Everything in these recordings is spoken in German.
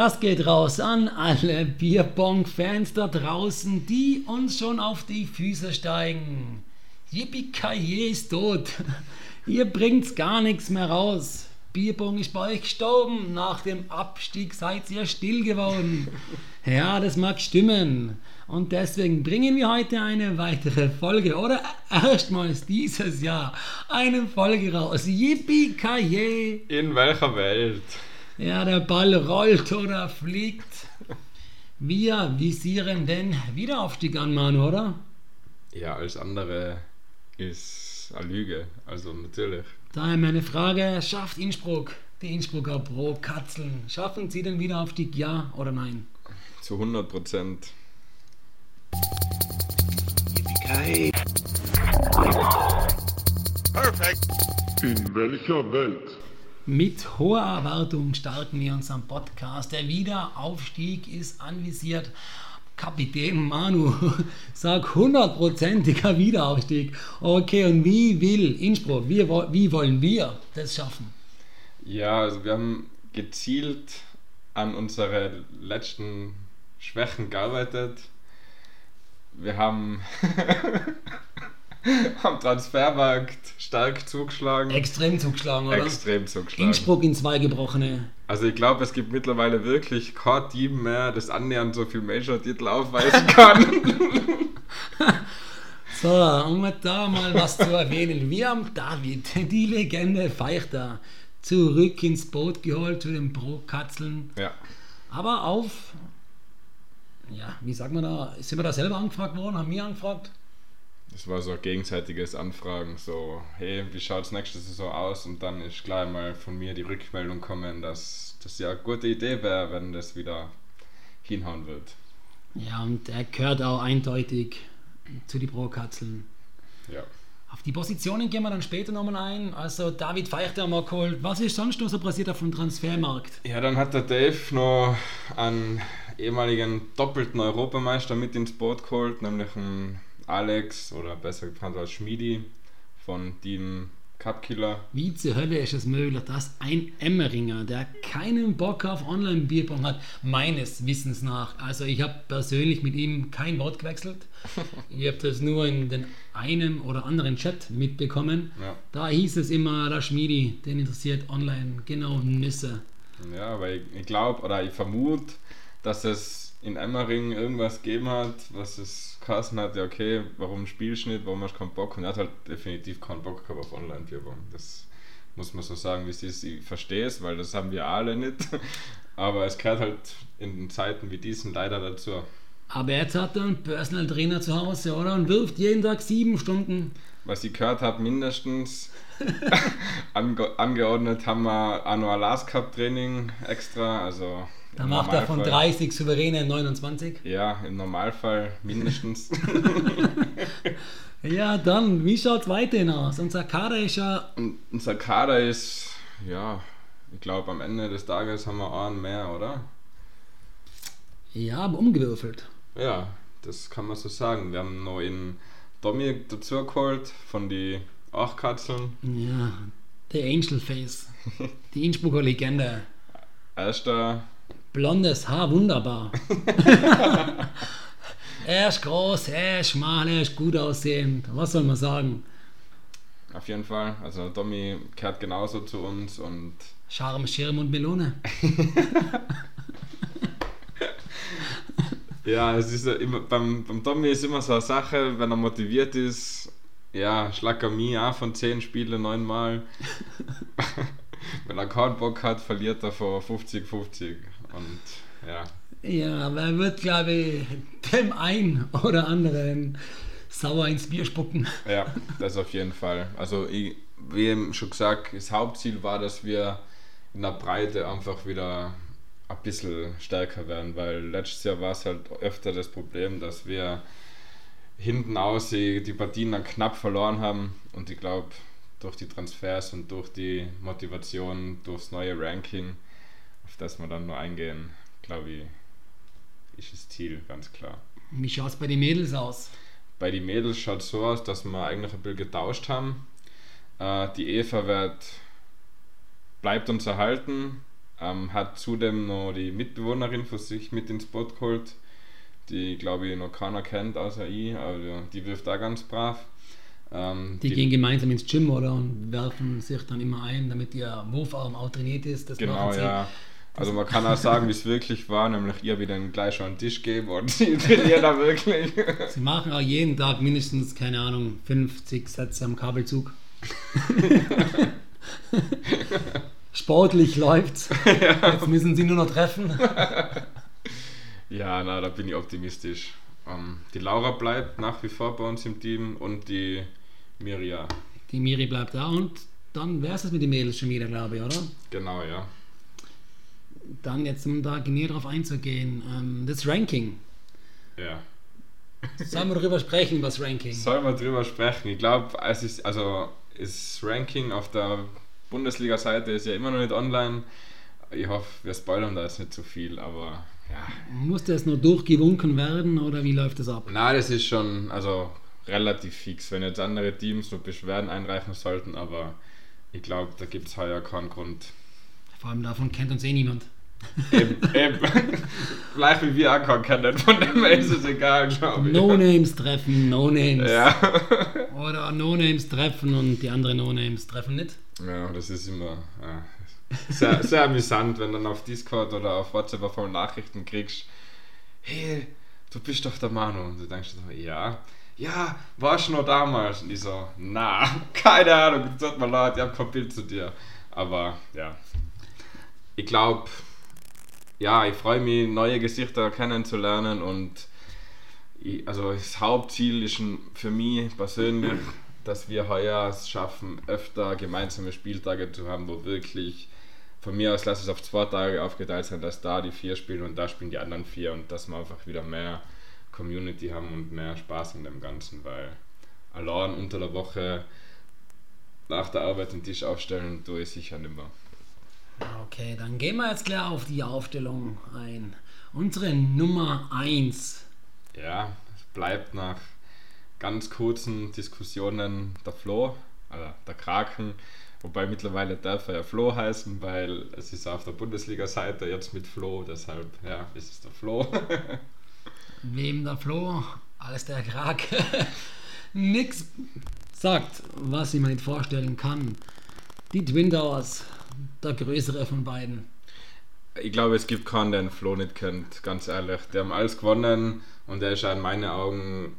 Das geht raus an alle Bierpong-Fans da draußen, die uns schon auf die Füße steigen. Yippie ist tot. Ihr bringt's gar nichts mehr raus. Bierbong ist bei euch gestorben. Nach dem Abstieg seid ihr still geworden. Ja, das mag stimmen. Und deswegen bringen wir heute eine weitere Folge oder erstmals dieses Jahr eine Folge raus. Yippie In welcher Welt? Ja, der Ball rollt oder fliegt. Wir visieren den Wiederaufstieg an, Mann, oder? Ja, alles andere ist eine Lüge. Also natürlich. Daher meine Frage: Schafft Innsbruck, die Innsbrucker Pro Katzeln, schaffen sie den Wiederaufstieg, ja oder nein? Zu 100 Prozent. Perfekt. In welcher Welt? Mit hoher Erwartung starten wir unseren Podcast. Der Wiederaufstieg ist anvisiert. Kapitän Manu sagt hundertprozentiger Wiederaufstieg. Okay, und wie will Innsbruck, wie, wie wollen wir das schaffen? Ja, also wir haben gezielt an unsere letzten Schwächen gearbeitet. Wir haben am Transfermarkt stark zugeschlagen. Extrem zugeschlagen, oder? Extrem zugeschlagen. Innsbruck in zwei gebrochene. Also ich glaube, es gibt mittlerweile wirklich kein Team mehr, das annähernd so viel Major-Titel aufweisen kann. so, um da mal was zu erwähnen. Wir haben David, die Legende Feichter, zurück ins Boot geholt zu den Pro-Katzeln. Ja. Aber auf, ja, wie sagt man da, sind wir da selber angefragt worden, haben wir angefragt? Das war so ein gegenseitiges Anfragen, so, hey, wie schaut es nächste Saison aus? Und dann ist gleich mal von mir die Rückmeldung kommen, dass das ja eine gute Idee wäre, wenn das wieder hinhauen wird. Ja, und er gehört auch eindeutig zu den Pro-Katzeln. Ja. Auf die Positionen gehen wir dann später nochmal ein. Also David Feichter haben wir geholt. Was ist sonst noch so passiert auf dem Transfermarkt? Ja, dann hat der Dave noch einen ehemaligen doppelten Europameister mit ins Boot geholt, nämlich einen Alex oder besser bekannt als Schmiedi von Team Cupkiller. Wie zur Hölle ist es möglich, dass ein Emmeringer, der keinen Bock auf Online-Bierpong hat, meines Wissens nach, also ich habe persönlich mit ihm kein Wort gewechselt, ich habe das nur in den einen oder anderen Chat mitbekommen, ja. da hieß es immer, der Schmiedi, den interessiert online genau Nüsse. Ja, weil ich, ich glaube oder ich vermute, dass es in Emmering irgendwas gegeben hat, was es Kassen hat, ja okay, warum spielst du nicht, warum hast du keinen Bock? Und er hat halt definitiv keinen Bock gehabt auf Online-Werbung. Das muss man so sagen, wie es ist. Ich verstehe es, weil das haben wir alle nicht. Aber es gehört halt in Zeiten wie diesen leider dazu. Aber jetzt hat er einen Personal Trainer zu Hause, oder? Und wirft jeden Tag sieben Stunden. Was ich gehört habe, mindestens ange angeordnet haben wir Annual Last Cup Training extra, also da macht er von 30 souveräne 29. Ja, im Normalfall mindestens. ja, dann, wie schaut es weiterhin aus? Unser Kader ist ja. Unser Kader ist, ja, ich glaube, am Ende des Tages haben wir einen mehr, oder? Ja, aber umgewürfelt. Ja, das kann man so sagen. Wir haben noch in Domi dazu geholt von den Achtkatzeln. Ja, der Angel Face. die Innsbrucker Legende. Erster Blondes Haar, wunderbar. er ist groß, er ist schmal, er ist gut aussehend. Was soll man sagen? Auf jeden Fall. Also Tommy kehrt genauso zu uns und. Charme, Schirm und Melone. ja, es ist immer, beim, beim Tommy ist immer so eine Sache, wenn er motiviert ist, ja, schlag er mich auch von 10 Spielen neunmal. wenn er keinen Bock hat, verliert er vor 50-50. Und ja. Ja, aber er wird, glaube ich, dem einen oder anderen sauer ins Bier spucken. Ja, das auf jeden Fall. Also, ich, wie eben schon gesagt, das Hauptziel war, dass wir in der Breite einfach wieder ein bisschen stärker werden, weil letztes Jahr war es halt öfter das Problem, dass wir hinten aus die, die Partien dann knapp verloren haben und ich glaube, durch die Transfers und durch die Motivation, durchs neue Ranking auf das wir dann nur eingehen, glaube ich, ist das Ziel ganz klar. Wie schaut es bei den Mädels aus? Bei den Mädels schaut es so aus, dass wir eigentlich ein bisschen getauscht haben. Äh, die Eva wird, bleibt uns erhalten, Ähm, hat zudem noch die Mitbewohnerin für sich mit ins Boot geholt, die glaube ich noch keiner kennt außer ich, aber die wirft da ganz brav. Ähm, die, die, gehen gemeinsam ins Gym oder und werfen sich dann immer ein, damit ihr Wurfarm auch trainiert ist. Das genau, ja. Also man kann auch sagen, wie es wirklich war, nämlich ihr wieder gleich schon einen Tisch geben und sie trainieren da wirklich. Sie machen auch jeden Tag mindestens, keine Ahnung, 50 Sätze am Kabelzug. Sportlich läuft's. Ja. Jetzt müssen sie nur noch treffen. ja, na, da bin ich optimistisch. Ähm, die Laura bleibt nach wie vor bei uns im Team und die Miria. Die Miri bleibt da und dann wäre es mit den Mädels schon wieder, glaube ich, oder? Genau, ja. Dann jetzt, um da näher drauf einzugehen, ähm, das Ranking. Ja. Sollen wir darüber sprechen, über das Ranking? Sollen wir darüber sprechen? Ich glaube, es ist, also das Ranking auf der Bundesliga-Seite ist ja immer noch nicht online. Ich hoffe, wir spoilern da jetzt nicht zu viel, aber ja. Muss das nur durchgewunken werden oder wie läuft das ab? Na, das ist schon also relativ fix, wenn jetzt andere Teams nur Beschwerden einreichen sollten, aber ich glaube, da gibt es heuer keinen Grund. Vor allem davon kennt uns eh niemand. Eben, eben. Gleich wie wir auch kennen, von dem ist es egal, glaube ich. No-Names treffen, No-Names. Ja. Oder No-Names treffen und die anderen No-Names treffen nicht. Ja, das ist immer ja, sehr, sehr amüsant, wenn dann auf Discord oder auf WhatsApp voll Nachrichten kriegst. Hey, du bist doch der Manu. Und du denkst so, ja. Ja, warst du noch damals? Und ich so, na, keine Ahnung, tut mir leid, ich habe kein Bild zu dir. Aber ja, ich glaube, ja, ich freue mich, neue Gesichter kennenzulernen und ich, also das Hauptziel ist für mich persönlich, dass wir heuer es schaffen, öfter gemeinsame Spieltage zu haben, wo wirklich von mir aus lass es auf zwei Tage aufgeteilt sein, dass da die vier spielen und da spielen die anderen vier und dass wir einfach wieder mehr Community haben und mehr Spaß in dem Ganzen, weil allein unter der Woche nach der Arbeit den Tisch aufstellen, tue ich sicher nicht mehr. Okay, dann gehen wir jetzt gleich auf die Aufstellung ein. Unsere Nummer 1. Ja, es bleibt nach ganz kurzen Diskussionen der Flo, also der Kraken, wobei mittlerweile darf er ja Flo heißen, weil es ist auf der Bundesliga-Seite jetzt mit Flo, deshalb ja, ist es der Flo. Wem der Flo, alles der Krake. Nix sagt, was ich mir nicht vorstellen kann. Die Twin Towers der größere von beiden. Ich glaube, es gibt keinen, der den Flo nicht kennt, ganz ehrlich. Die haben alles gewonnen und er ist in meinen Augen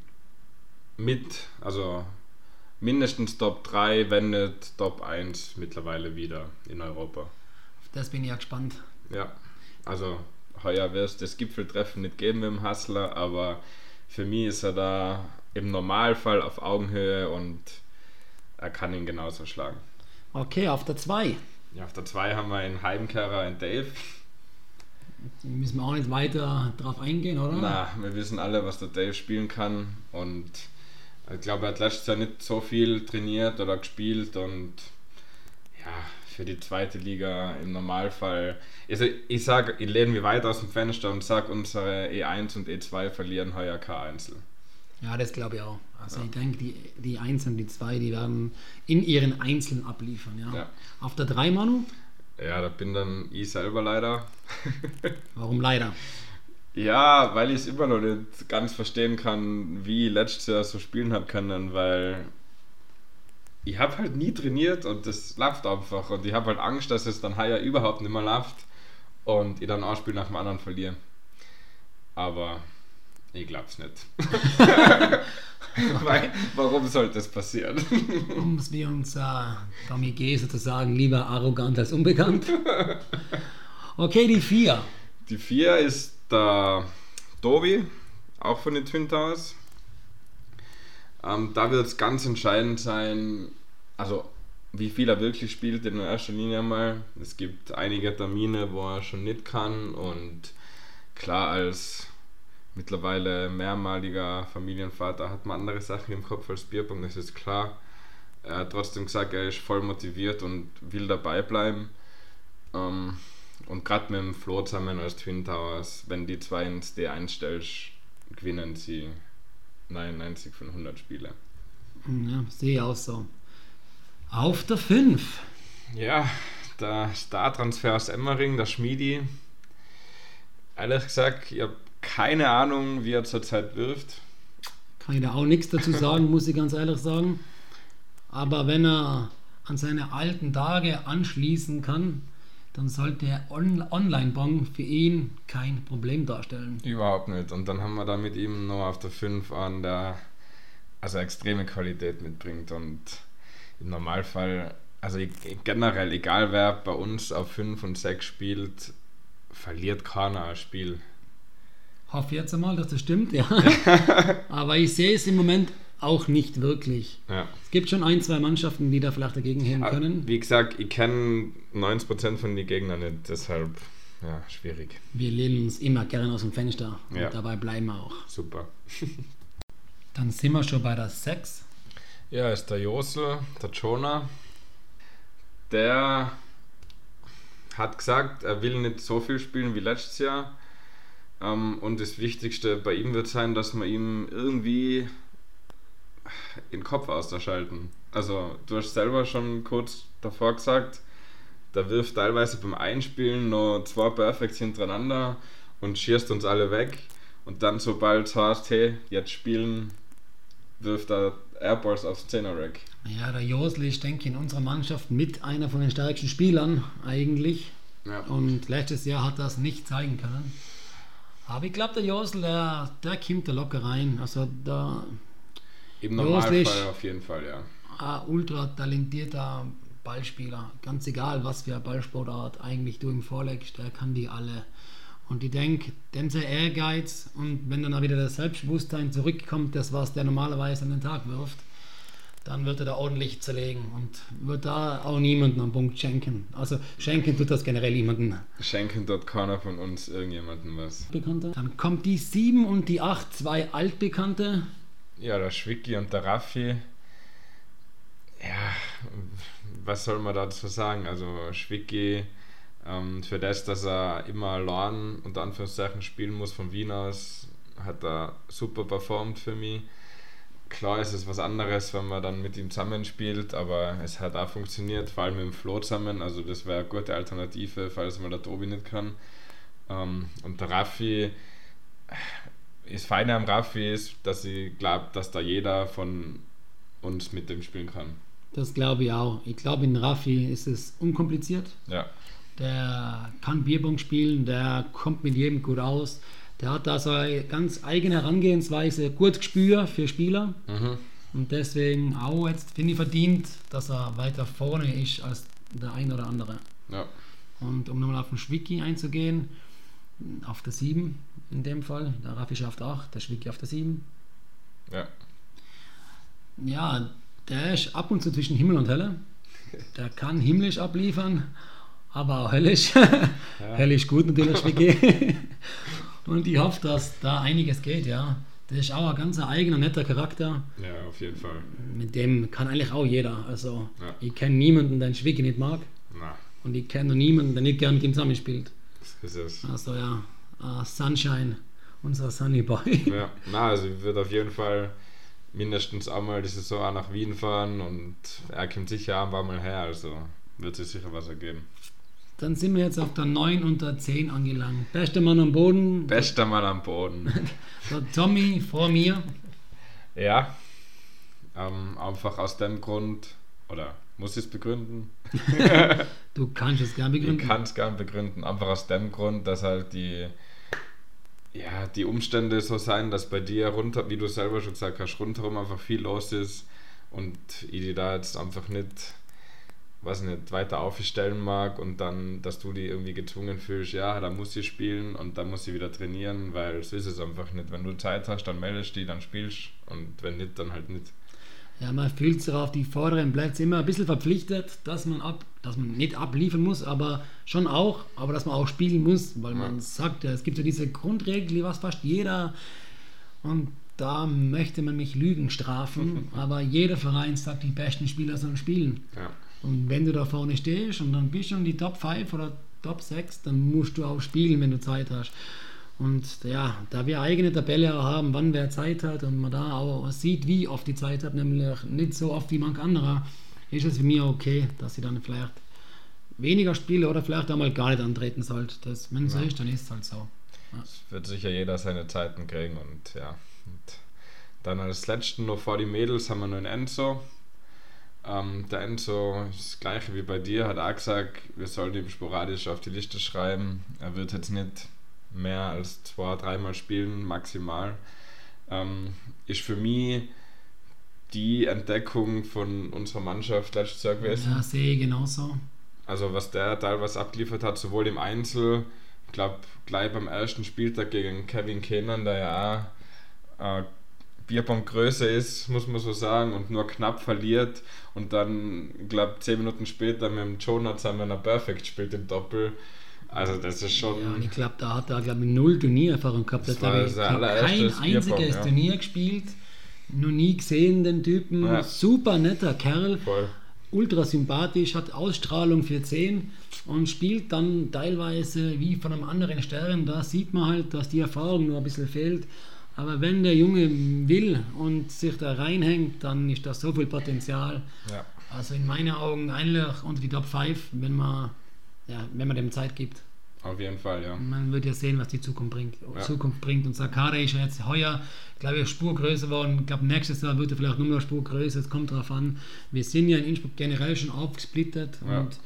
mit, also mindestens Top 3, wenn nicht Top 1 mittlerweile wieder in Europa. Auf das bin ich ja gespannt. Ja, also heuer wird es das Gipfeltreffen nicht geben mit dem Hassler, aber für mich ist er da im Normalfall auf Augenhöhe und er kann ihn genauso schlagen. Okay, auf der 2. Ja, auf der 2 haben wir einen Heimkehrer, einen Dave. Müssen wir auch nicht weiter drauf eingehen, oder? Na, wir wissen alle, was der Dave spielen kann und ich glaube, er hat letztes Jahr nicht so viel trainiert oder gespielt und ja, für die zweite Liga im Normalfall. Also ich sage, ich lehne mich weit aus dem Fenster und sage, unsere E1 und E2 verlieren heuer kein Einzel. Ja, das glaube ich auch. Also ja. ich denke, die, die 1 und die 2, die werden in ihren Einzelnen abliefern. Ja. ja. Auf der 3, Manu? Ja, da bin dann ich selber leider. Warum leider? Ja, weil ich es immer noch nicht ganz verstehen kann, wie ich letztes Jahr so spielen habe können, weil ich habe halt nie trainiert und das läuft einfach und ich habe halt Angst, dass es dann heuer überhaupt nicht mehr läuft und ich dann ein Spiel nach dem anderen verliere. Aber ich glaub's nicht. Weil, warum sollte das passieren? um es wie uns äh, Tommy G sozusagen lieber arrogant als unbekannt. Okay, die vier. Die vier ist der Tobi, auch von den Twin Towers. Ähm, da wird es ganz entscheidend sein, also wie viel er wirklich spielt in erster Linie mal. Es gibt einige Termine, wo er schon nicht kann und klar als mittlerweile mehrmaliger Familienvater hat man andere Sachen im Kopf als Bierpong, das ist klar. Er hat trotzdem gesagt, er ist voll motiviert und will dabei bleiben. Ähm, und gerade mit dem Flo zusammen als Twin Towers, wenn die zwei ins D1 stellst, gewinnen sie 99 von 100 Spiele. Ja, sehe ich auch so. Auf der 5. Ja, der Star-Transfer aus Emmering, der Schmiedi. Ehrlich gesagt, ich habe keine Ahnung, wie er zurzeit wirft. Kann ich da auch nichts dazu sagen, muss ich ganz ehrlich sagen. Aber wenn er an seine alten Tage anschließen kann, dann sollte der On Online-Bong für ihn kein Problem darstellen. Überhaupt nicht. Und dann haben wir da mit ihm noch auf der 5 an, der also extreme Qualität mitbringt. Und im Normalfall, also generell, egal wer bei uns auf 5 und 6 spielt, verliert keiner ein Spiel. Hoffe jetzt einmal, dass das stimmt, ja. Aber ich sehe es im Moment auch nicht wirklich. Ja. Es gibt schon ein, zwei Mannschaften, die da vielleicht dagegen heben können. Wie gesagt, ich kenne 90% von den Gegnern nicht, deshalb ja, schwierig. Wir lehnen uns immer gerne aus dem Fenster Ja. und dabei bleiben wir auch. Super. Dann sind wir schon bei der 6. Ja, ist der Josel, der Jonah. Der hat gesagt, er will nicht so viel spielen wie letztes Jahr. Ähm, und das Wichtigste bei ihm wird sein, dass wir ihm irgendwie den Kopf ausschalten. Also, du hast selber schon kurz davor gesagt, der wirft teilweise beim Einspielen noch zwei Perfects hintereinander und schießt uns alle weg. Und dann, sobald es heißt, hey, jetzt spielen, wirft er Airballs aufs 10er Rack. Ja, der Josel ist, denke ich, in unserer Mannschaft mit einer von den stärksten Spielern eigentlich. Ja. Und letztes Jahr hat er es nicht zeigen können. Aber ich glaube, der Josel, der, der kommt da locker rein. Also da Im. Normalfall auf jeden Fall, ja. ein ultra talentierter Ballspieler. Ganz egal, was für eine Ballsportart eigentlich du ihm vorlegst, der kann die alle. Und ich denke, denn sein Ehrgeiz und wenn dann auch wieder das Selbstbewusstsein zurückkommt, das was der normalerweise an den Tag wirft, dann wird er da ordentlich zerlegen und wird da auch niemanden einen Punkt schenken. Also schenken tut das generell niemanden Schenken dort keiner von uns irgendjemandem was. Bekannter. Dann kommt die 7 und die 8, zwei Altbekannte. Ja, der Schwicki und der Raffi. Ja, was soll man dazu sagen? Also Schwicki, ähm, für das, dass er immer allein unter Anführungszeichen spielen muss von Wien aus, hat er super performt für mich. Klar ist es was anderes, wenn man dann mit ihm zusammenspielt, aber es hat auch funktioniert, vor allem mit dem Flo zusammen. Also das wäre eine gute Alternative, falls mal der Tobi nicht kann. Ähm, und der Raffi, das Feine am Raffi ist, dass ich glaube, dass da jeder von uns mit dem spielen kann. Das glaube ich auch. Ich glaube, in Raffi ist es unkompliziert. Ja, Der kann Bierbong spielen, der kommt mit jedem gut aus. Der hat da so eine ganz eigene Herangehensweise, gut Gespür für Spieler. mhm. Und deswegen auch jetzt finde ich verdient, dass er weiter vorne ist als der ein oder andere. ja, Und um nochmal auf den Schwicki einzugehen, auf der 7 in dem Fall, der Raffi schafft 8, der Schwicki auf der 7. ja, Ja, der ist ab und zu zwischen Himmel und Hölle. Der kann himmlisch abliefern, aber auch höllisch. Höllisch gut natürlich, Schwicki. und ich hoffe, dass da einiges geht, ja. Das ist auch ein ganz eigener, netter Charakter. ja, auf jeden Fall. Mit dem kann eigentlich auch jeder. Also, Ja. ich kenne niemanden, der den Schwicki nicht mag. Na, Und ich kenne noch niemanden, der nicht gerne mit ihm zusammenspielt. das ist es. Also ja, äh, Sunshine, unser Sunny Boy. Ja, na, also ich würde auf jeden Fall mindestens einmal die Saison nach Wien fahren und er kommt sicher ein paar Mal her, also wird sich sicher was ergeben. Dann sind wir jetzt auf der 9 und der 10 angelangt. Bester Mann am Boden, Bester Mann am Boden. der Tommy vor mir. ja, ähm, einfach aus dem Grund, oder muss ich es begründen? Du kannst es gerne Ich begründen. kann es gern begründen, einfach aus dem Grund, dass halt die, ja, die Umstände so sein, dass bei dir runter, wie du selber schon gesagt hast, rundherum einfach viel los ist und ich die da jetzt einfach nicht, weiß nicht, weiter aufstellen mag und dann, dass du die irgendwie gezwungen fühlst, ja, da muss ich spielen und dann muss ich wieder trainieren, weil so ist es einfach nicht. Wenn du Zeit hast, dann meldest du dich, dann spielst und wenn nicht, dann halt nicht. Ja, man fühlt sich auf die vorderen Plätze immer ein bisschen verpflichtet, dass man ab, dass man nicht abliefern muss, aber schon auch, aber dass man auch spielen muss, weil man sagt, ja, es gibt ja diese Grundregel, die was fast jeder und da möchte man mich Lügen strafen, aber jeder Verein sagt, die besten Spieler sollen spielen. Ja. Und wenn du da vorne stehst und dann bist du in die Top 5 oder Top 6, dann musst du auch spielen, wenn du Zeit hast. Und ja, da wir eigene Tabelle auch haben, wann wer Zeit hat und man da auch sieht, wie oft die Zeit hat, nämlich nicht so oft wie manch anderer, ist es für mich okay, dass sie dann vielleicht weniger spiele oder vielleicht einmal gar nicht antreten sollte. Das, wenn es so Ja. ist, dann ist es halt so. Es wird sicher jeder seine Zeiten kriegen und ja. Und dann als letzten noch vor die Mädels haben wir noch einen Enzo. Ähm, der Enzo das gleiche wie bei dir, hat auch gesagt, wir sollten ihm sporadisch auf die Liste schreiben. Er wird jetzt nicht mehr als zwei, dreimal spielen, maximal. Ähm, ist für mich die Entdeckung von unserer Mannschaft letztes Jahr gewesen. Ja, sehe ich genauso. Also was der teilweise abgeliefert hat, sowohl im Einzel, ich glaube gleich beim ersten Spieltag gegen Kevin Keenan, der ja auch äh, Bierpong-Größe ist, muss man so sagen, und nur knapp verliert und dann, ich glaube, zehn Minuten später mit dem Jonathan, wenn er Perfect spielt im Doppel. Also das ist schon... Ja, und ich glaube, da hat er, glaube ich, null Turniererfahrung gehabt. Das Er hat, sein kein einziges Bierpong, ja. Turnier gespielt. Noch nie gesehen, den Typen. Ja. Super netter Kerl. Voll. ultra sympathisch, hat Ausstrahlung für 10 und spielt dann teilweise wie von einem anderen Stern. Da sieht man halt, dass die Erfahrung nur ein bisschen fehlt. Aber wenn der Junge will und sich da reinhängt, dann ist da so viel Potenzial. Ja. Also in meinen Augen eigentlich unter die Top 5, wenn man, ja, wenn man dem Zeit gibt. Auf jeden Fall, ja. Man wird ja sehen, was die Zukunft bringt. Ja. Zukunft bringt. Und Sakada ist ja jetzt heuer, glaube ich, Spur größer geworden. Ich glaube, nächstes Jahr wird er vielleicht nur noch eine Spur größer. Es kommt darauf an. Wir sind ja in Innsbruck generell schon aufgesplittert Ja. und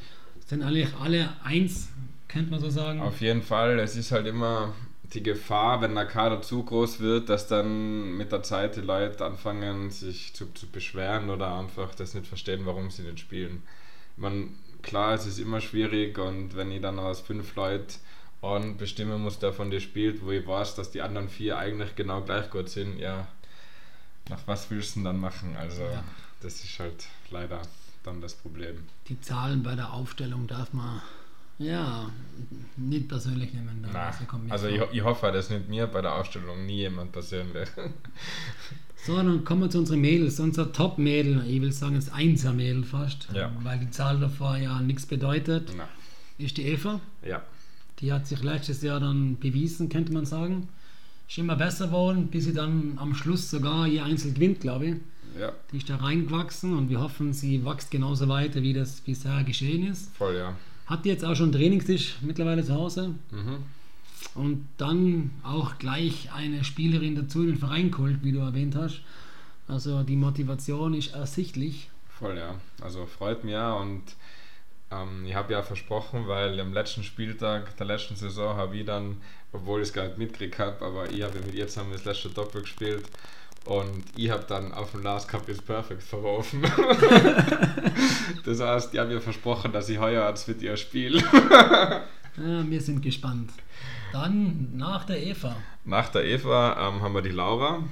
sind eigentlich alle eins, könnte man so sagen. Auf jeden Fall, es ist halt immer die Gefahr, wenn der Kader zu groß wird, dass dann mit der Zeit die Leute anfangen, sich zu, zu beschweren oder einfach das nicht verstehen, warum sie nicht spielen. Man, klar, es ist immer schwierig und wenn ich dann aus fünf Leuten bestimmen muss, der von dir spielt, wo ich weiß, dass die anderen vier eigentlich genau gleich gut sind, ja, nach was willst du denn dann machen? Also, Ja. das ist halt leider dann das Problem. Die Zahlen bei der Aufstellung darf man ja nicht persönlich nehmen. Da also vor. ich, ich hoffe, dass nicht mir bei der Ausstellung nie jemand persönlich. So, dann kommen wir zu unseren Mädels. Unser Top-Mädel, ich will sagen, das Einser-Mädel fast, Ja. weil die Zahl davor ja nichts bedeutet, Na, ist die Eva. ja, Die hat sich letztes Jahr dann bewiesen, könnte man sagen. Ist immer besser geworden, bis sie dann am Schluss sogar ihr Einzel gewinnt, glaube ich. ja, Die ist da reingewachsen und wir hoffen, sie wächst genauso weiter, wie das bisher geschehen ist. voll, ja. Hat jetzt auch schon einen Trainingstisch mittlerweile zu Hause Mhm. und dann auch gleich eine Spielerin dazu in den Verein geholt, wie du erwähnt hast. Also die Motivation ist ersichtlich. Voll, ja. Also freut mich ja und ähm, ich habe ja versprochen, weil am letzten Spieltag der letzten Saison habe ich dann, obwohl ich es gar nicht mitgekriegt habe, aber ich habe mit ihr zusammen das letzte Doppel gespielt und ich habe dann auf dem Last Cup ist Perfect verworfen. das heißt, ich habe ihr versprochen, dass ich heuer als mit ihr spiele. Ja, wir sind gespannt. Dann nach der Eva. Nach der Eva ähm, haben wir die Laura.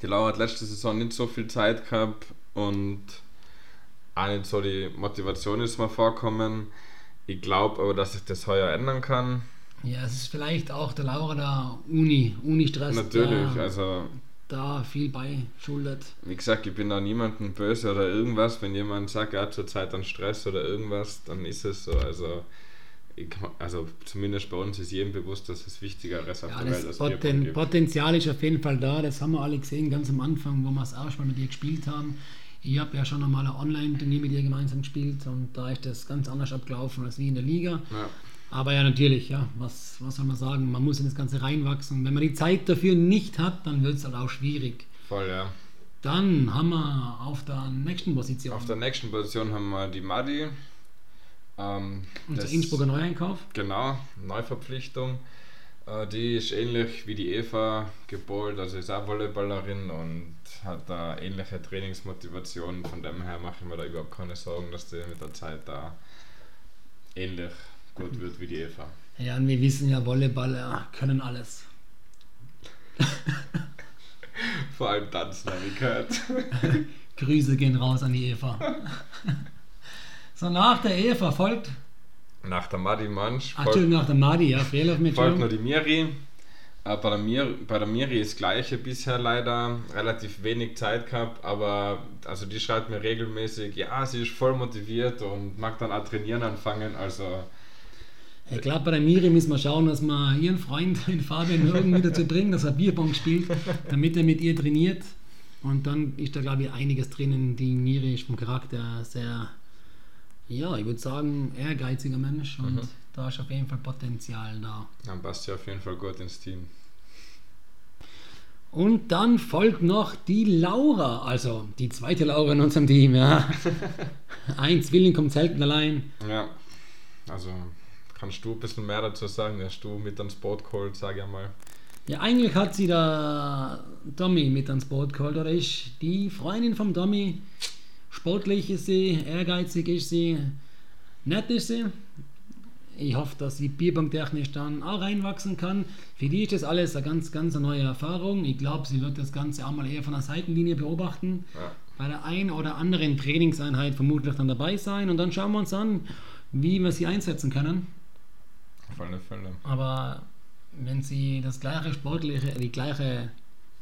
Die Laura hat letzte Saison nicht so viel Zeit gehabt und auch nicht so die Motivation ist mal vorkommen. Ich glaube aber, dass sich das heuer ändern kann. Ja, es ist vielleicht auch der Laura der Uni, Uni-Stress, Natürlich, der also da viel beischuldet. wie gesagt, ich bin da niemandem böse oder irgendwas. Wenn jemand sagt, er hat zurzeit dann Stress oder irgendwas, dann ist es so. Also, ich, also zumindest bei uns ist jedem bewusst, dass es wichtiger ist auf Ja, der Welt als Poten gibt. Potenzial ist auf jeden Fall da, das haben wir alle gesehen, ganz am Anfang, wo wir es auch schon mal mit ihr gespielt haben. Ich habe ja schon einmal ein Online-Turnier mit ihr gemeinsam gespielt und da ist das ganz anders abgelaufen als wie in der Liga. Ja. Aber ja, natürlich, ja, was, was soll man sagen, man muss in das Ganze reinwachsen. Wenn man die Zeit dafür nicht hat, dann wird es halt auch schwierig. Voll, ja. Dann haben wir auf der nächsten Position Auf der nächsten Position haben wir die Madi. Ähm, unser das- Innsbrucker Neueinkauf. Genau, Neuverpflichtung. Äh, die ist ähnlich wie die Eva gebohrt, also ist auch Volleyballerin und hat da ähnliche Trainingsmotivation. Von dem her mache ich mir da überhaupt keine Sorgen, dass die mit der Zeit da ähnlich gut wird wie die Eva. Ja, und wir wissen ja, Volleyballer können alles. Vor allem tanzen, habe ich gehört. Grüße gehen raus an die Eva. so, nach der Eva folgt, Nach der Madi Mansch ach, Entschuldigung, nach der Madi, ja, Fehler mit folgt noch die Miri. Äh, bei, der Mir bei der Miri ist das gleiche bisher leider, relativ wenig Zeit gehabt, aber also die schreibt mir regelmäßig, ja, sie ist voll motiviert und mag dann auch trainieren anfangen, also Ich glaube, bei der Miri müssen wir schauen, dass wir ihren Freund, den Fabian, irgendwie dazu bringen, dass er Bierpong spielt, damit er mit ihr trainiert. Und dann ist da, glaube ich, einiges drinnen. Die Miri ist vom Charakter sehr, Ja, ich würde sagen, ehrgeiziger Mensch und da ist auf jeden Fall Potenzial da. Dann passt ja auf jeden Fall gut ins Team. Und dann folgt noch die Laura, also die zweite Laura in unserem Team, ja. Ein Zwilling kommt selten allein. Ja, also kannst du ein bisschen mehr dazu sagen? Hast du mit ans Boot geholt, sag ich mal. Ja, eigentlich hat sie der Tommy mit ans Boot geholt, oder ich, die Freundin vom Tommy. Sportlich ist sie, ehrgeizig ist sie, nett ist sie. Ich hoffe, dass sie bierbanktechnisch dann auch reinwachsen kann. Für die ist das alles eine ganz, ganz neue Erfahrung. Ich glaube, sie wird das Ganze auch mal eher von der Seitenlinie beobachten. Ja. Bei der einen oder anderen Trainingseinheit vermutlich dann dabei sein und dann schauen wir uns an, wie wir sie einsetzen können. Auf alle Fälle. Aber wenn sie das gleiche sportliche, die gleiche,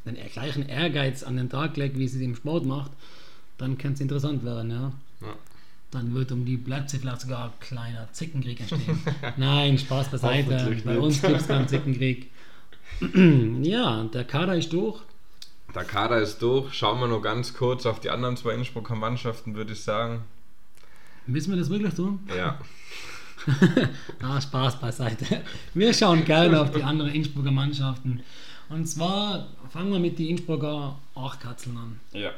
den gleichen Ehrgeiz an den Tag legt, wie sie es im Sport macht, dann könnte es interessant werden, ja. Ja. Dann wird um die Plätze vielleicht sogar ein kleiner Zickenkrieg entstehen. Nein, Spaß beiseite. Bei uns gibt es keinen Zickenkrieg. ja, der Kader ist durch. Der Kader ist durch. Schauen wir noch ganz kurz auf die anderen zwei Innsbrucker Mannschaften, würde ich sagen. Müssen wir das wirklich tun? Ja, Ah, Spaß beiseite. Wir schauen gerne auf die anderen Innsbrucker Mannschaften. Und zwar fangen wir mit den Innsbrucker Achtkatzeln an. ja.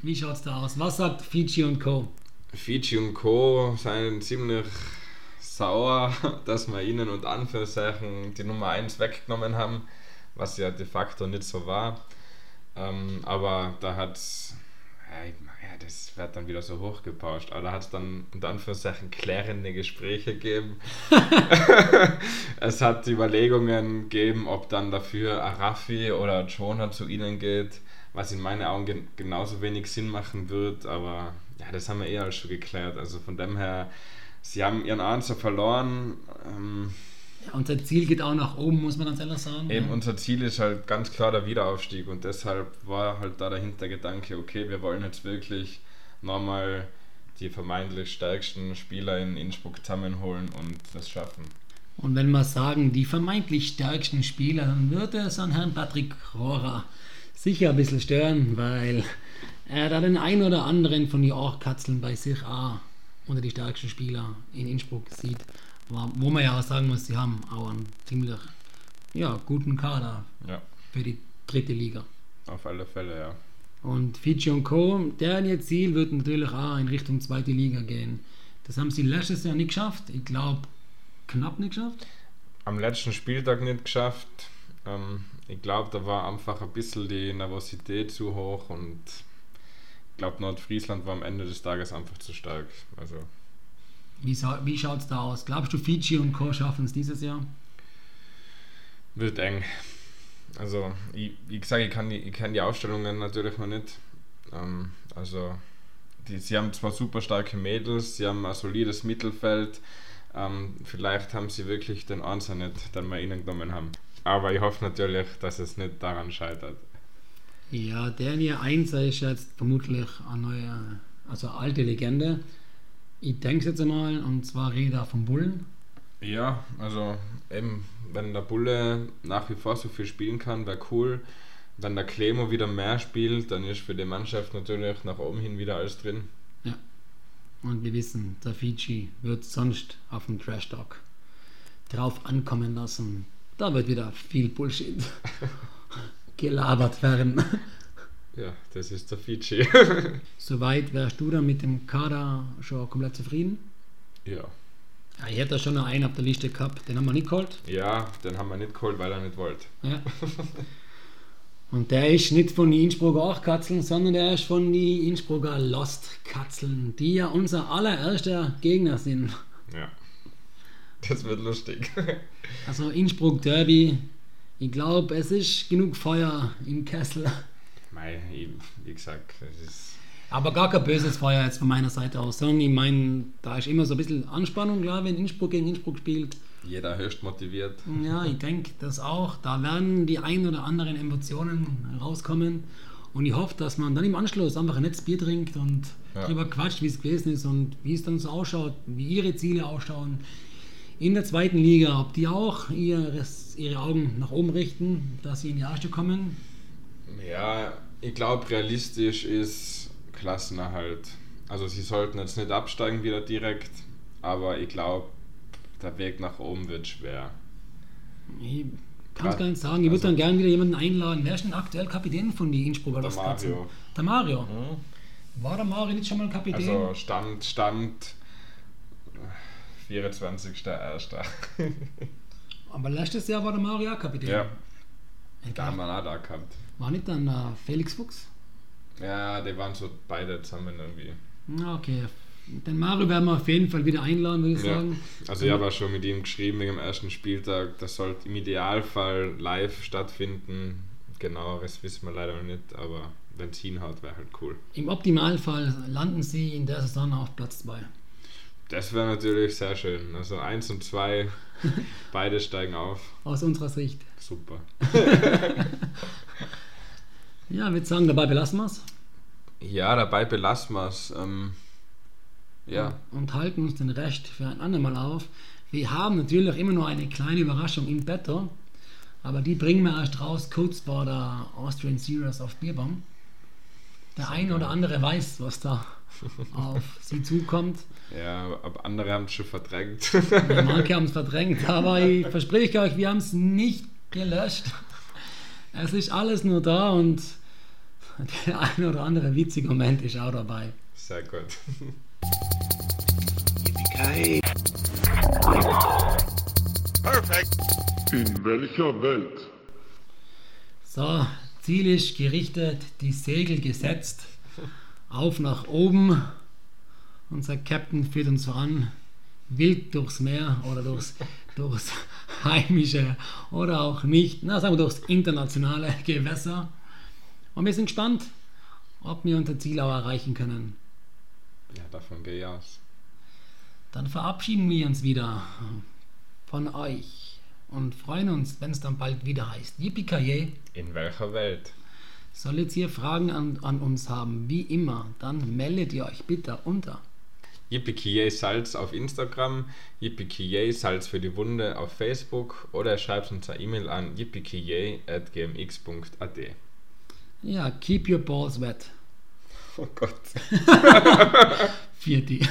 Wie schaut's da aus? Was sagt Fiji und Co.? Fiji und Co. sind ziemlich sauer, dass wir ihnen und Anführungszeichen die Nummer 1 weggenommen haben, was ja de facto nicht so war. Ähm, aber da hat ja, das wird dann wieder so hochgepauscht, aber da hat es dann unter Anführungszeichen klärende Gespräche gegeben. es hat Überlegungen gegeben, ob dann dafür Arafi oder Jonah zu ihnen geht, was in meinen Augen gen genauso wenig Sinn machen wird, aber ja, das haben wir eh alles schon geklärt. Also von dem her, sie haben ihren Answer verloren. Ähm, unser Ziel geht auch nach oben, muss man ganz ehrlich sagen. Eben ja. unser Ziel ist halt ganz klar der Wiederaufstieg und deshalb war halt da der Hintergedanke, okay, wir wollen jetzt wirklich nochmal die vermeintlich stärksten Spieler in Innsbruck zusammenholen und das schaffen. Und wenn wir sagen, die vermeintlich stärksten Spieler, dann würde es an Herrn Patrick Rohrer sicher ein bisschen stören, weil er da den einen oder anderen von den Orchkatzeln bei sich auch unter die stärksten Spieler in Innsbruck sieht. Wo man ja auch sagen muss, sie haben auch einen ziemlich ja, guten Kader Ja, für die dritte Liga. auf alle Fälle, ja. Und Fiji und Co., deren ihr Ziel wird natürlich auch in Richtung zweite Liga gehen. Das haben sie letztes Jahr nicht geschafft. Ich glaube, knapp nicht geschafft. Am letzten Spieltag nicht geschafft. Ähm, ich glaube, da war einfach ein bisschen die Nervosität zu hoch und ich glaube, Nordfriesland war am Ende des Tages einfach zu stark. Also Wie, wie schaut es da aus? Glaubst du, Fiji und Co. schaffen es dieses Jahr? Wird eng. Also, ich, wie gesagt, ich kann die, ich kenn die Ausstellungen natürlich noch nicht. Ähm, also, die, sie haben zwar super starke Mädels, sie haben ein solides Mittelfeld. Ähm, vielleicht haben sie wirklich den Answer nicht, den wir ihnen genommen haben. Aber ich hoffe natürlich, dass es nicht daran scheitert. Ja, der hier Einser ist jetzt vermutlich eine neue, also eine alte Legende. Ich denke jetzt einmal, und zwar rede ich da vom Bullen. Ja, also eben, wenn der Bulle nach wie vor so viel spielen kann, wäre cool. Wenn der Clemo wieder mehr spielt, dann ist für die Mannschaft natürlich nach oben hin wieder alles drin. Und wir wissen, der Fiji wird sonst auf dem Trash Talk drauf ankommen lassen. Da wird wieder viel Bullshit gelabert werden. Ja, das ist der Fiji. Soweit wärst du dann mit dem Kader schon komplett zufrieden? ja. Ja, ich hätte da schon noch einen auf der Liste gehabt, den haben wir nicht geholt. Ja, den haben wir nicht geholt, weil er nicht wollte. Ja. Und der ist nicht von den Innsbrucker Achtkatzeln, sondern der ist von den Innsbrucker Lost-Katzeln, die ja unser allererster Gegner sind. Ja. Das wird lustig. Also Innsbruck Derby. Ich glaube, es ist genug Feuer im Kessel. Mei, wie gesagt, das ist. Aber gar kein böses Feuer jetzt von meiner Seite aus, sondern ich meine, da ist immer so ein bisschen Anspannung, klar, wenn Innsbruck gegen Innsbruck spielt. Jeder höchst motiviert. Ja, ich denke das auch. Da werden die ein oder anderen Emotionen rauskommen. Und ich hoffe, dass man dann im Anschluss einfach ein nettes Bier trinkt und Ja. drüber quatscht, wie es gewesen ist und wie es dann so ausschaut, wie ihre Ziele ausschauen. In der zweiten Liga, ob die auch ihres, ihre Augen nach oben richten, dass sie in die erste kommen. Ja, ich glaube, realistisch ist Klassenerhalt. Also sie sollten jetzt nicht absteigen wieder direkt, aber ich glaube, der Weg nach oben wird schwer. Ich kann es gar nicht sagen. Ich würde also- dann gerne wieder jemanden einladen. Wer ist denn aktuell Kapitän von die Innsbrucker? Der? Mario. Der Mario. War der Mario nicht schon mal Kapitän? Also Stand, Stand äh, 24.01. Aber letztes Jahr war der Mario auch Kapitän. ja, da haben wir auch da gehabt. War nicht dann äh, Felix Fuchs? Ja, die waren so beide zusammen irgendwie. Okay. Den Mario werden wir auf jeden Fall wieder einladen, würde ich Ja. sagen. Also ich habe auch schon mit ihm geschrieben wegen dem ersten Spieltag, das sollte im Idealfall live stattfinden. Genaueres wissen wir leider noch nicht, aber wenn es hinhaut, wäre halt cool. Im Optimalfall landen sie in der Saison auf Platz 2. Das wäre natürlich sehr schön. Also 1 und 2, beide steigen auf. Aus unserer Sicht. Super. Ja, ich würde sagen, dabei belassen wir es. Ja, dabei belassen wir es. Ähm, ja, Und halten uns den Rest für ein andermal auf. Wir haben natürlich immer noch eine kleine Überraschung im Betto. Aber die bringen wir erst raus, kurz vor der Austrian Series auf Bierbaum. Der eine oder andere weiß, was da auf sie zukommt. ja, aber andere haben es schon verdrängt. Ja, Manche haben es verdrängt, aber ich verspreche euch, wir haben es nicht gelöscht. Es ist alles nur da und der eine oder andere witzige Moment ist auch dabei. Sehr gut. In welcher Welt? So, Ziel ist gerichtet, die Segel gesetzt, auf nach oben. Unser Captain führt uns voran, wild durchs Meer oder durchs, durchs heimische oder auch nicht, na sagen wir durchs internationale Gewässer. Und wir sind gespannt, ob wir unser Ziel auch erreichen können. Ja, davon gehe ich aus. Dann verabschieden wir uns wieder von euch und freuen uns, wenn es dann bald wieder heißt. Yippie In welcher Welt? Solltet ihr Fragen an, an uns haben, wie immer, dann meldet ihr euch bitte unter. Yippie Salz auf Instagram, Yippie Salz für die Wunde auf Facebook oder schreibt uns eine E-Mail an yippie@gmx.at. Ja, keep your balls wet. Oh Gott. Vierte.